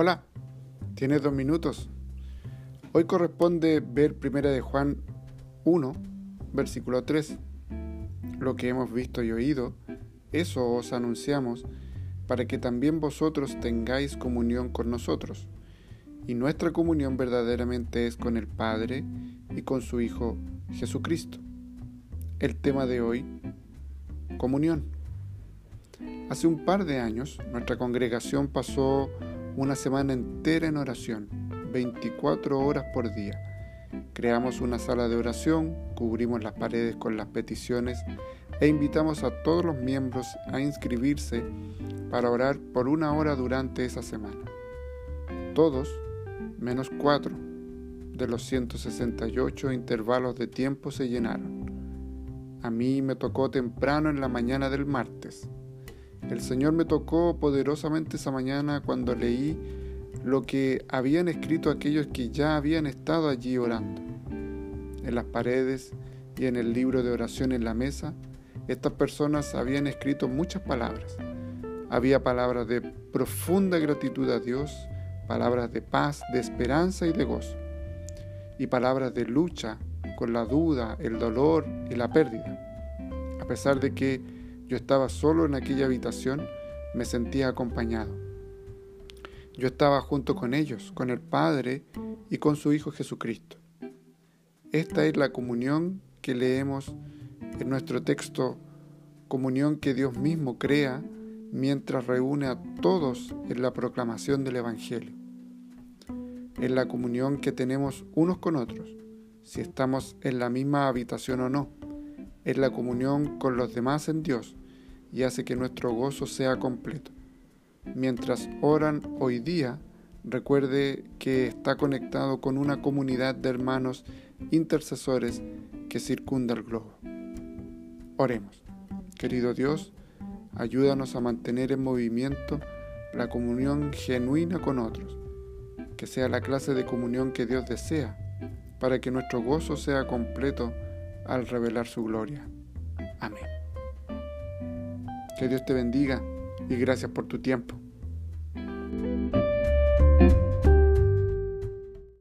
Hola, tienes dos minutos. Hoy corresponde ver Primera de Juan 1, versículo 3. Lo que hemos visto y oído, eso os anunciamos, para que también vosotros tengáis comunión con nosotros. Y nuestra comunión verdaderamente es con el Padre y con su Hijo Jesucristo. El tema de hoy, comunión. Hace un par de años, nuestra congregación pasó una semana entera en oración, 24 horas por día. Creamos una sala de oración, cubrimos las paredes con las peticiones e invitamos a todos los miembros a inscribirse para orar por una hora durante esa semana. Todos, menos cuatro, de los 168 intervalos de tiempo se llenaron. A mí me tocó temprano en la mañana del martes. El Señor me tocó poderosamente esa mañana cuando leí lo que habían escrito aquellos que ya habían estado allí orando. En las paredes y en el libro de oración en la mesa, estas personas habían escrito muchas palabras. Había palabras de profunda gratitud a Dios, palabras de paz, de esperanza y de gozo, y palabras de lucha con la duda, el dolor y la pérdida. A pesar de que yo estaba solo en aquella habitación, me sentía acompañado. Yo estaba junto con ellos, con el Padre y con su Hijo Jesucristo. Esta es la comunión que leemos en nuestro texto, comunión que Dios mismo crea mientras reúne a todos en la proclamación del Evangelio. Es la comunión que tenemos unos con otros, si estamos en la misma habitación o no. Es la comunión con los demás en Dios y hace que nuestro gozo sea completo. Mientras oran hoy día, recuerde que está conectado con una comunidad de hermanos intercesores que circunda el globo. Oremos. Querido Dios, ayúdanos a mantener en movimiento la comunión genuina con otros, que sea la clase de comunión que Dios desea, para que nuestro gozo sea completo al revelar su gloria. Amén. Que Dios te bendiga y gracias por tu tiempo.